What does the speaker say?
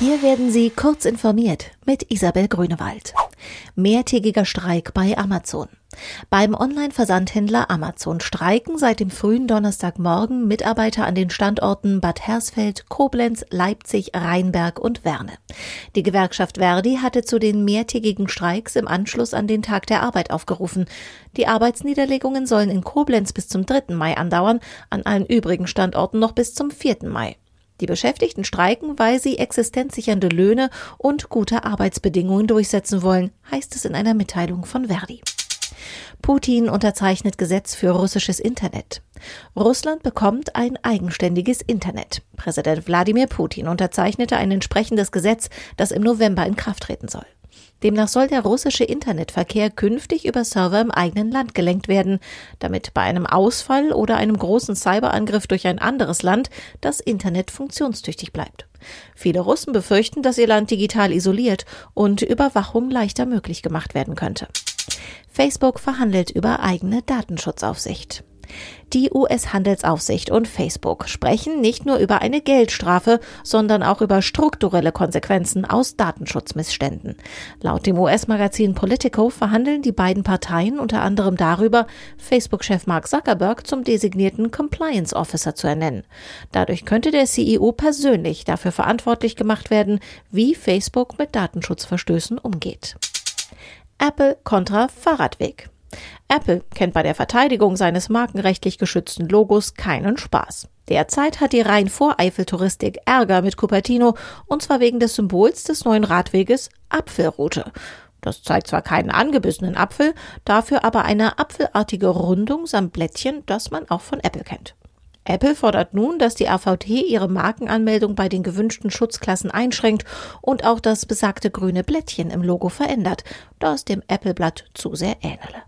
Hier werden Sie kurz informiert mit Isabel Grünewald. Mehrtägiger Streik bei Amazon. Beim Online-Versandhändler Amazon streiken seit dem frühen Donnerstagmorgen Mitarbeiter an den Standorten Bad Hersfeld, Koblenz, Leipzig, Rheinberg und Werne. Die Gewerkschaft Verdi hatte zu den mehrtägigen Streiks im Anschluss an den Tag der Arbeit aufgerufen. Die Arbeitsniederlegungen sollen in Koblenz bis zum 3. Mai andauern, an allen übrigen Standorten noch bis zum 4. Mai. Die Beschäftigten streiken, weil sie existenzsichernde Löhne und gute Arbeitsbedingungen durchsetzen wollen, heißt es in einer Mitteilung von Verdi. Putin unterzeichnet Gesetz für russisches Internet. Russland bekommt ein eigenständiges Internet. Präsident Wladimir Putin unterzeichnete ein entsprechendes Gesetz, das im November in Kraft treten soll. Demnach soll der russische Internetverkehr künftig über Server im eigenen Land gelenkt werden, damit bei einem Ausfall oder einem großen Cyberangriff durch ein anderes Land das Internet funktionstüchtig bleibt. Viele Russen befürchten, dass ihr Land digital isoliert und Überwachung leichter möglich gemacht werden könnte. Facebook verhandelt über eigene Datenschutzaufsicht. Die US-Handelsaufsicht und Facebook sprechen nicht nur über eine Geldstrafe, sondern auch über strukturelle Konsequenzen aus Datenschutzmissständen. Laut dem US-Magazin Politico verhandeln die beiden Parteien unter anderem darüber, Facebook-Chef Mark Zuckerberg zum designierten Compliance Officer zu ernennen. Dadurch könnte der CEO persönlich dafür verantwortlich gemacht werden, wie Facebook mit Datenschutzverstößen umgeht. Apple kontra Fahrradweg. Apple kennt bei der Verteidigung seines markenrechtlich geschützten Logos keinen Spaß. Derzeit hat die Rhein-Voreifel-Touristik Ärger mit Cupertino und zwar wegen des Symbols des neuen Radweges Apfelroute. Das zeigt zwar keinen angebissenen Apfel, dafür aber eine apfelartige Rundung samt Blättchen, das man auch von Apple kennt. Apple fordert nun, dass die AVT ihre Markenanmeldung bei den gewünschten Schutzklassen einschränkt und auch das besagte grüne Blättchen im Logo verändert, da es dem Apple-Blatt zu sehr ähnele.